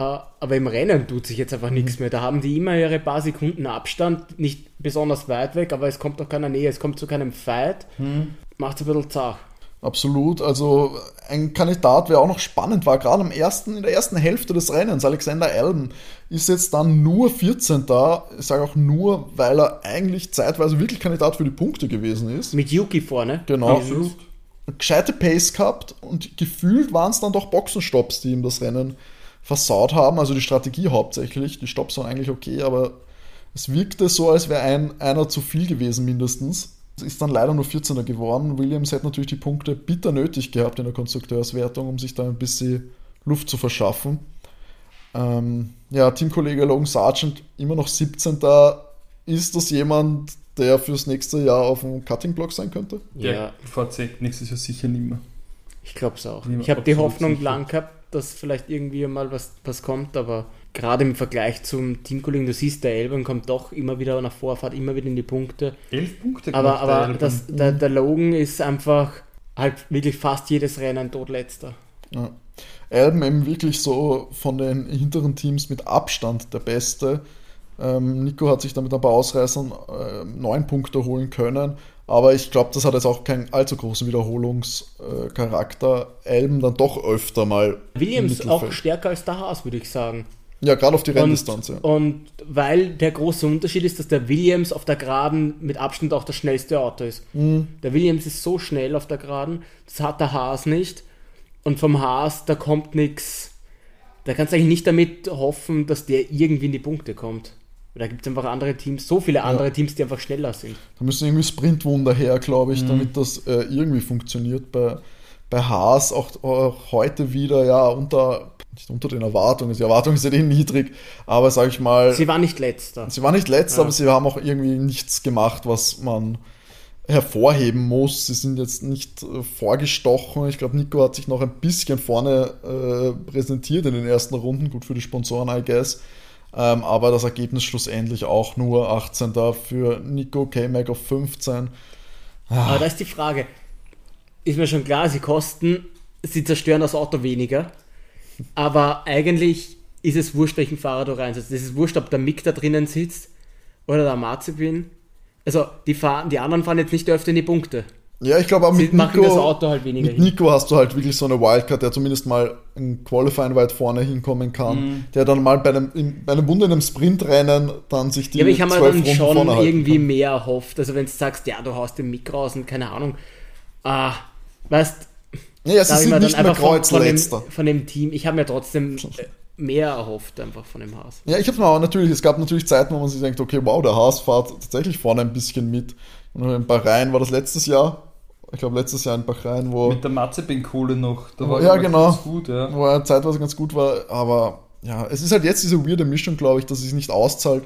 Äh, aber im Rennen tut sich jetzt einfach nichts mhm. mehr. Da haben die immer ihre paar Sekunden Abstand, nicht besonders weit weg, aber es kommt doch keiner Nähe, es kommt zu keinem Fight. Mhm. Macht es ein bisschen zart. Absolut. Also ein Kandidat, der auch noch spannend war, gerade im ersten, in der ersten Hälfte des Rennens, Alexander Alben, ist jetzt dann nur 14 da. Ich sage auch nur, weil er eigentlich zeitweise wirklich Kandidat für die Punkte gewesen ist. Mit Yuki vorne. Genau. Absolut. Gescheite Pace gehabt und gefühlt waren es dann doch Boxenstopps, die ihm das Rennen versaut haben. Also die Strategie hauptsächlich. Die Stops waren eigentlich okay, aber es wirkte so, als wäre ein, einer zu viel gewesen mindestens. Ist dann leider nur 14er geworden. Williams hätte natürlich die Punkte bitter nötig gehabt in der Konstrukteurswertung, um sich da ein bisschen Luft zu verschaffen. Ähm, ja, Teamkollege Logan Sargent immer noch 17. Da ist das jemand, der fürs nächste Jahr auf dem Cutting-Block sein könnte? Ja. VC nächstes Jahr sicher nicht mehr. Ich glaube es auch. Ich habe die Hoffnung sicher. lang gehabt, dass vielleicht irgendwie mal was, was kommt, aber gerade im Vergleich zum Teamkollegen, du siehst, der Elben kommt doch immer wieder nach Vorfahrt, immer wieder in die Punkte. Elf Punkte Aber, aber der, das, der, der Logan ist einfach halt wirklich fast jedes Rennen todletzter. Ja. Alben eben wirklich so von den hinteren Teams mit Abstand der Beste. Ähm, Nico hat sich damit ein paar Ausreißern äh, neun Punkte holen können, aber ich glaube, das hat jetzt auch keinen allzu großen Wiederholungscharakter. Elben dann doch öfter mal. Williams auch stärker als der Haas, würde ich sagen. Ja, gerade auf die Renndistanz. Ja. Und weil der große Unterschied ist, dass der Williams auf der Geraden mit Abstand auch das schnellste Auto ist. Mhm. Der Williams ist so schnell auf der Geraden, das hat der Haas nicht. Und vom Haas, da kommt nichts. Da kannst du eigentlich nicht damit hoffen, dass der irgendwie in die Punkte kommt. Da gibt es einfach andere Teams, so viele andere ja. Teams, die einfach schneller sind. Da müssen irgendwie Sprintwunder her, glaube ich, mhm. damit das äh, irgendwie funktioniert. Bei, bei Haas auch, auch, heute wieder, ja, unter, nicht unter den Erwartungen, die Erwartungen sind eh niedrig, aber sage ich mal. Sie war nicht letzter. Sie war nicht letzter, ja. aber sie haben auch irgendwie nichts gemacht, was man hervorheben muss. Sie sind jetzt nicht äh, vorgestochen. Ich glaube, Nico hat sich noch ein bisschen vorne äh, präsentiert in den ersten Runden. Gut für die Sponsoren, I guess. Ähm, aber das Ergebnis schlussendlich auch nur 18. für Nico, K-Mac auf 15. Ah. Aber da ist die Frage, ist mir schon klar, sie kosten, sie zerstören das Auto weniger. Aber eigentlich ist es wurscht, welchen Fahrer du reinsetzt. Es ist wurscht, ob der Mick da drinnen sitzt oder der Marzipin also die, fahren, die anderen fahren jetzt nicht öfter in die Punkte. Ja, ich glaube auch mit Nico, halt mit Nico hast du halt wirklich so eine Wildcard, der zumindest mal in Qualifying weit vorne hinkommen kann, mhm. der dann mal bei einem, in, bei einem Wunder in einem Sprintrennen dann sich die Ja, aber ich habe mir dann schon irgendwie kann. mehr erhofft. Also wenn du sagst, ja, du haust den Mick raus und keine Ahnung, ah, weißt ja, sie sind nicht mehr Kreuzletzter. Von, von, dem Team, ich habe mir trotzdem mehr erhofft einfach von dem Haas. Ja, ich habe mir auch natürlich, es gab natürlich Zeiten, wo man sich denkt, okay, wow, der Haas fährt tatsächlich vorne ein bisschen mit. Und in Bahrain war das letztes Jahr. Ich glaube, letztes Jahr in Bahrain, wo. Mit der Mazepin-Kohle noch. Da war ja, genau. Ganz gut, ja. Wo er zeitweise ganz gut war. Aber ja, es ist halt jetzt diese weirde Mischung, glaube ich, dass es sich nicht auszahlt.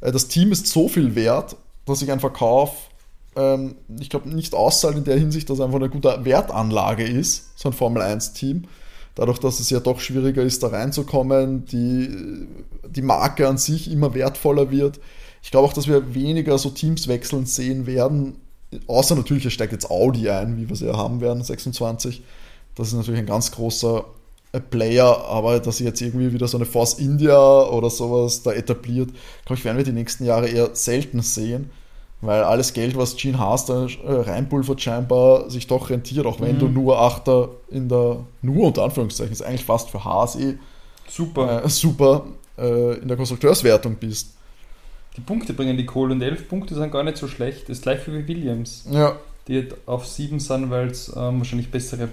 Äh, das Team ist so viel wert, dass sich ein Verkauf, ähm, ich glaube, nicht auszahlt in der Hinsicht, dass es einfach eine gute Wertanlage ist, so ein Formel-1-Team dadurch, dass es ja doch schwieriger ist, da reinzukommen, die, die Marke an sich immer wertvoller wird. Ich glaube auch, dass wir weniger so Teams wechseln sehen werden, außer natürlich, es steigt jetzt Audi ein, wie wir sie ja haben werden, 26. Das ist natürlich ein ganz großer äh, Player, aber dass sie jetzt irgendwie wieder so eine Force India oder sowas da etabliert, glaube ich, werden wir die nächsten Jahre eher selten sehen weil alles Geld, was Gene Haas da äh, reinpulvert, scheinbar sich doch rentiert, auch wenn mhm. du nur Achter in der, nur unter Anführungszeichen, ist eigentlich fast für Haas eh super, äh, super äh, in der Konstrukteurswertung bist. Die Punkte bringen die Kohle und elf Punkte sind gar nicht so schlecht. Das ist gleich wie Williams. Ja die auf 7 sind, weil es ähm, wahrscheinlich bessere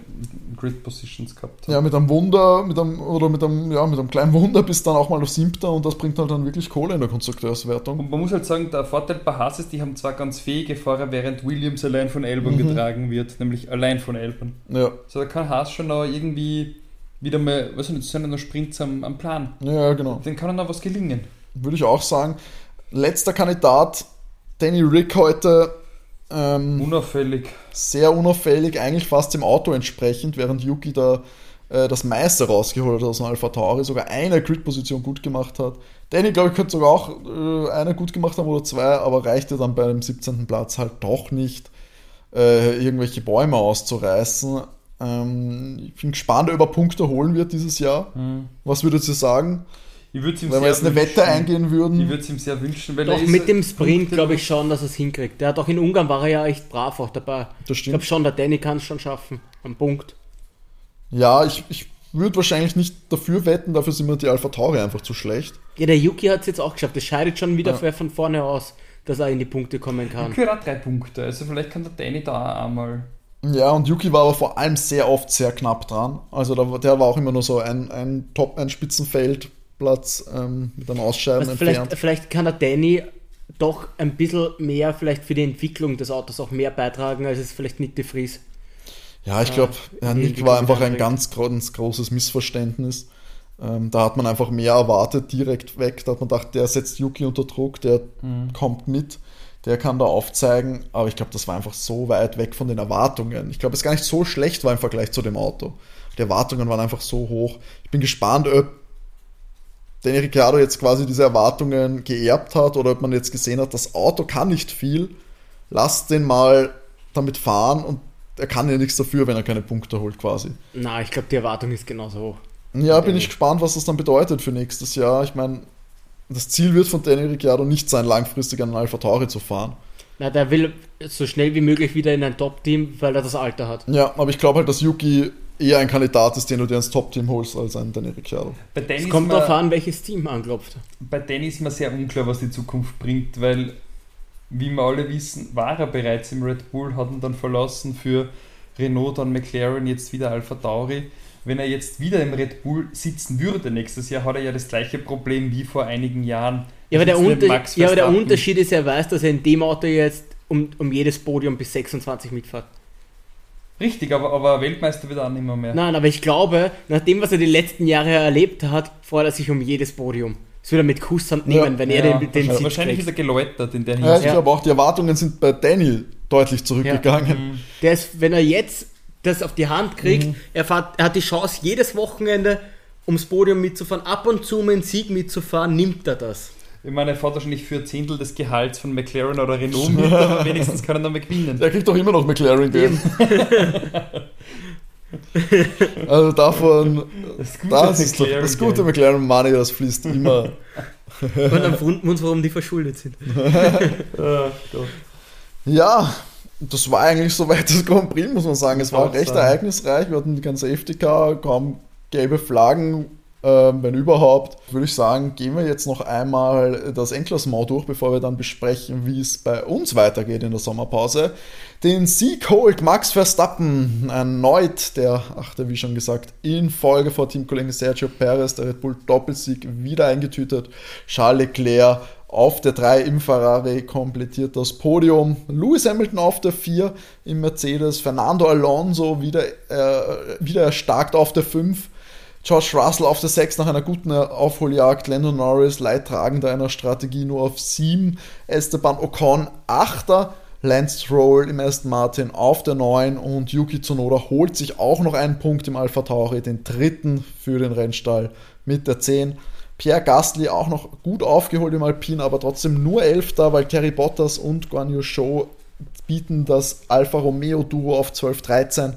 Grid Positions gehabt hat. Ja, mit einem Wunder, mit einem, oder mit einem, ja, mit einem kleinen Wunder bist du dann auch mal auf siebter und das bringt halt dann wirklich Kohle in der Konstrukteurswertung. Und man muss halt sagen, der Vorteil bei Haas ist, die haben zwar ganz fähige Fahrer, während Williams allein von Elbern mhm. getragen wird, nämlich allein von Elbern. Ja. So, da kann Haas schon noch irgendwie wieder mal, was nicht, sind noch Sprints am, am Plan. Ja, genau. Dann kann dann noch was gelingen. Würde ich auch sagen. Letzter Kandidat, Danny Rick heute ähm, unauffällig. Sehr unauffällig, eigentlich fast dem Auto entsprechend, während Yuki da äh, das meiste rausgeholt hat aus dem Alpha Tauri, sogar eine Grid-Position gut gemacht hat. Danny, glaube ich, könnte sogar auch äh, eine gut gemacht haben oder zwei, aber reichte dann bei dem 17. Platz halt doch nicht, äh, irgendwelche Bäume auszureißen. Ähm, ich bin gespannt, ob er Punkte holen wird dieses Jahr. Mhm. Was würdet ihr sagen? Ich würde ihm Wenn wir jetzt eine Wette eingehen würden. Ich würde es ihm sehr wünschen, weil Doch, mit dem Sprint glaube ich schon, dass er es hinkriegt. Der hat auch in Ungarn war er ja echt brav auch dabei. Das stimmt. Ich glaube schon, der Danny kann es schon schaffen. Am Punkt. Ja, ich, ich würde wahrscheinlich nicht dafür wetten, dafür sind mir die Alpha Tauri einfach zu schlecht. Ja, der Yuki hat es jetzt auch geschafft. Das scheidet schon wieder ja. von vorne aus, dass er in die Punkte kommen kann. Yuki hat drei Punkte, also vielleicht kann der Danny da auch einmal. Ja, und Yuki war aber vor allem sehr oft sehr knapp dran. Also der, der war auch immer nur so ein, ein Top, ein Spitzenfeld Platz ähm, mit einem Ausscheiden also entfernt. Vielleicht, kann der Danny doch ein bisschen mehr vielleicht für die Entwicklung des Autos auch mehr beitragen, als es vielleicht Nick de Vries. Ja, ich glaube, äh, Herr Nick war einfach ein ganz, ganz großes Missverständnis. Ähm, da hat man einfach mehr erwartet, direkt weg. Da hat man gedacht, der setzt Yuki unter Druck, der mhm. kommt mit, der kann da aufzeigen. Aber ich glaube, das war einfach so weit weg von den Erwartungen. Ich glaube, es gar nicht so schlecht war im Vergleich zu dem Auto. Die Erwartungen waren einfach so hoch. Ich bin gespannt, ob Danny Ricciardo jetzt quasi diese Erwartungen geerbt hat oder ob man jetzt gesehen hat, das Auto kann nicht viel. Lass den mal damit fahren und er kann ja nichts dafür, wenn er keine Punkte holt quasi. Na, ich glaube, die Erwartung ist genauso hoch. Ja, bin ich gespannt, was das dann bedeutet für nächstes Jahr. Ich meine, das Ziel wird von Danny Ricciardo nicht sein, langfristig an Alpha Tauri zu fahren. Na, der will so schnell wie möglich wieder in ein Top-Team, weil er das Alter hat. Ja, aber ich glaube halt, dass Yuki eher ein Kandidat ist, den du dir ins Top-Team holst, als ein Danny Ricciardo. es kommt darauf an, welches Team anklopft. Bei Danny ist mir sehr unklar, was die Zukunft bringt, weil, wie wir alle wissen, war er bereits im Red Bull, hat ihn dann verlassen für Renault, dann McLaren, jetzt wieder Alpha Tauri. Wenn er jetzt wieder im Red Bull sitzen würde nächstes Jahr, hat er ja das gleiche Problem wie vor einigen Jahren. Ja, aber, der, Unter ja, aber der Unterschied ist, er weiß, dass er in dem Auto jetzt um, um jedes Podium bis 26 mitfährt. Richtig, aber, aber Weltmeister wird auch nicht mehr, mehr. Nein, aber ich glaube, nach dem, was er die letzten Jahre erlebt hat, freut er sich um jedes Podium. Das würde er mit Kusshand nehmen, ja, wenn er den, den Wahrscheinlich, wahrscheinlich ist er geläutert in der Hinsicht. Ja, ich glaube auch, die Erwartungen sind bei Danny deutlich zurückgegangen. Ja. Mhm. Der ist, wenn er jetzt das auf die Hand kriegt, mhm. er, fährt, er hat die Chance, jedes Wochenende ums Podium mitzufahren, ab und zu um einen Sieg mitzufahren, nimmt er das. Ich meine, er fährt wahrscheinlich für Zehntel des Gehalts von McLaren oder Renault mit, aber [LAUGHS] wenigstens kann er dann gewinnen. Der kriegt doch immer noch McLaren Geld. [LAUGHS] also davon, das gute, das ist doch, das gute McLaren Money, das fließt immer. [LAUGHS] Und dann wundern wir uns, warum die verschuldet sind. ja, das war eigentlich soweit das Grand Prix, muss man sagen. Es war recht sein. ereignisreich. Wir hatten die ganze Safety Car, kaum gelbe Flaggen, ähm, wenn überhaupt, würde ich sagen, gehen wir jetzt noch einmal das Endklassement durch, bevor wir dann besprechen, wie es bei uns weitergeht in der Sommerpause. Den Sieg holt Max Verstappen erneut, der achte, wie schon gesagt, in Folge vor Teamkollegen Sergio Perez, der Red Bull Doppelsieg wieder eingetütet. Charles Leclerc auf der 3 im Ferrari komplettiert das Podium. Lewis Hamilton auf der 4 im Mercedes. Fernando Alonso wieder, äh, wieder erstarkt auf der 5. George Russell auf der 6 nach einer guten Aufholjagd, Lando Norris leidtragender einer Strategie nur auf 7, Esteban Ocon 8. Lance Stroll im ersten Martin auf der 9 und Yuki Tsunoda holt sich auch noch einen Punkt im Alpha Tauri, den dritten für den Rennstall mit der 10. Pierre Gasly auch noch gut aufgeholt im Alpin, aber trotzdem nur 11. weil Terry Bottas und Guan Yu Zhou bieten das Alfa Romeo Duo auf 12-13.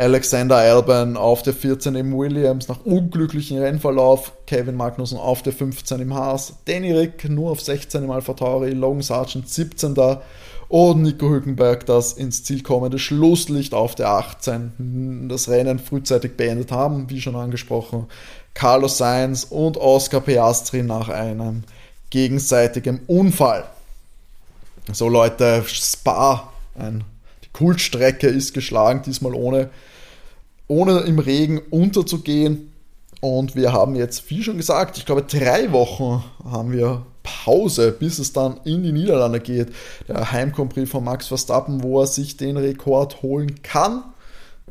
Alexander Albon auf der 14 im Williams nach unglücklichen Rennverlauf, Kevin Magnussen auf der 15 im Haas, Danny Rick nur auf 16 im Alpha Tauri, Logan Sargent 17. Und Nico Hülkenberg das ins Ziel kommende Schlusslicht auf der 18 das Rennen frühzeitig beendet haben, wie schon angesprochen. Carlos Sainz und Oscar Piastri nach einem gegenseitigen Unfall. So Leute, Spa, ein, die Kultstrecke ist geschlagen, diesmal ohne ohne im Regen unterzugehen. Und wir haben jetzt, wie schon gesagt, ich glaube, drei Wochen haben wir Pause, bis es dann in die Niederlande geht. Der Heimcompris von Max Verstappen, wo er sich den Rekord holen kann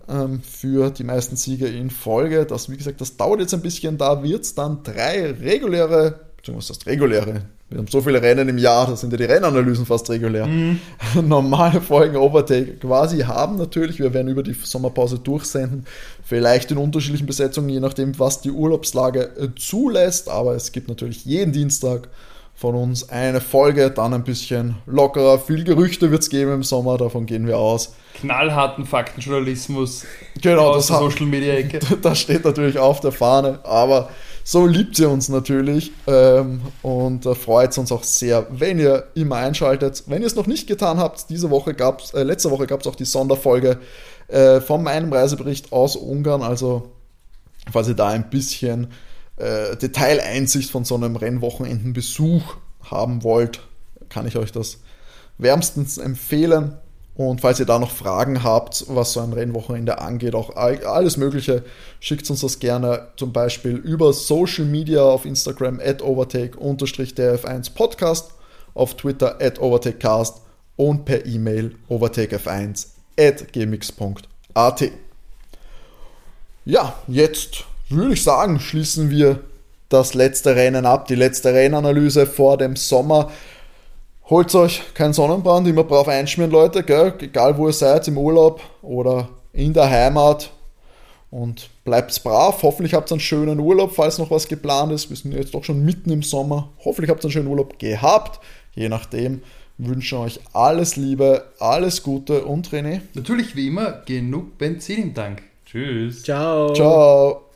ähm, für die meisten Siege in Folge. Das, wie gesagt, das dauert jetzt ein bisschen. Da wird es dann drei reguläre, beziehungsweise das reguläre, wir haben so viele Rennen im Jahr, da sind ja die Rennanalysen fast regulär. Mhm. [LAUGHS] Normale Folgen Overtake quasi haben natürlich. Wir werden über die Sommerpause durchsenden. Vielleicht in unterschiedlichen Besetzungen, je nachdem, was die Urlaubslage äh, zulässt. Aber es gibt natürlich jeden Dienstag von uns eine Folge, dann ein bisschen lockerer. Viel Gerüchte wird es geben im Sommer, davon gehen wir aus. Knallharten Faktenjournalismus. Genau, das Social Media Ecke. [LAUGHS] Das steht natürlich auf der Fahne, aber so liebt sie uns natürlich ähm, und äh, freut uns auch sehr, wenn ihr immer einschaltet. Wenn ihr es noch nicht getan habt, diese Woche gab's, äh, letzte Woche gab es auch die Sonderfolge äh, von meinem Reisebericht aus Ungarn. Also, falls ihr da ein bisschen äh, Detaileinsicht von so einem Rennwochenendenbesuch haben wollt, kann ich euch das wärmstens empfehlen. Und falls ihr da noch Fragen habt, was so ein Rennwochenende angeht, auch alles Mögliche, schickt uns das gerne zum Beispiel über Social Media auf Instagram at overtake-df1 Podcast, auf Twitter at overtakecast und per E-Mail overtakef1 at gmx.at. Ja, jetzt würde ich sagen, schließen wir das letzte Rennen ab, die letzte Rennanalyse vor dem Sommer. Holt euch keinen Sonnenbrand, immer brav einschmieren, Leute, gell? egal wo ihr seid, im Urlaub oder in der Heimat. Und bleibt brav. Hoffentlich habt ihr einen schönen Urlaub, falls noch was geplant ist. Wir sind jetzt doch schon mitten im Sommer. Hoffentlich habt ihr einen schönen Urlaub gehabt. Je nachdem wünsche euch alles Liebe, alles Gute und René. Natürlich wie immer genug Benzin im Tank. Tschüss. Ciao. Ciao.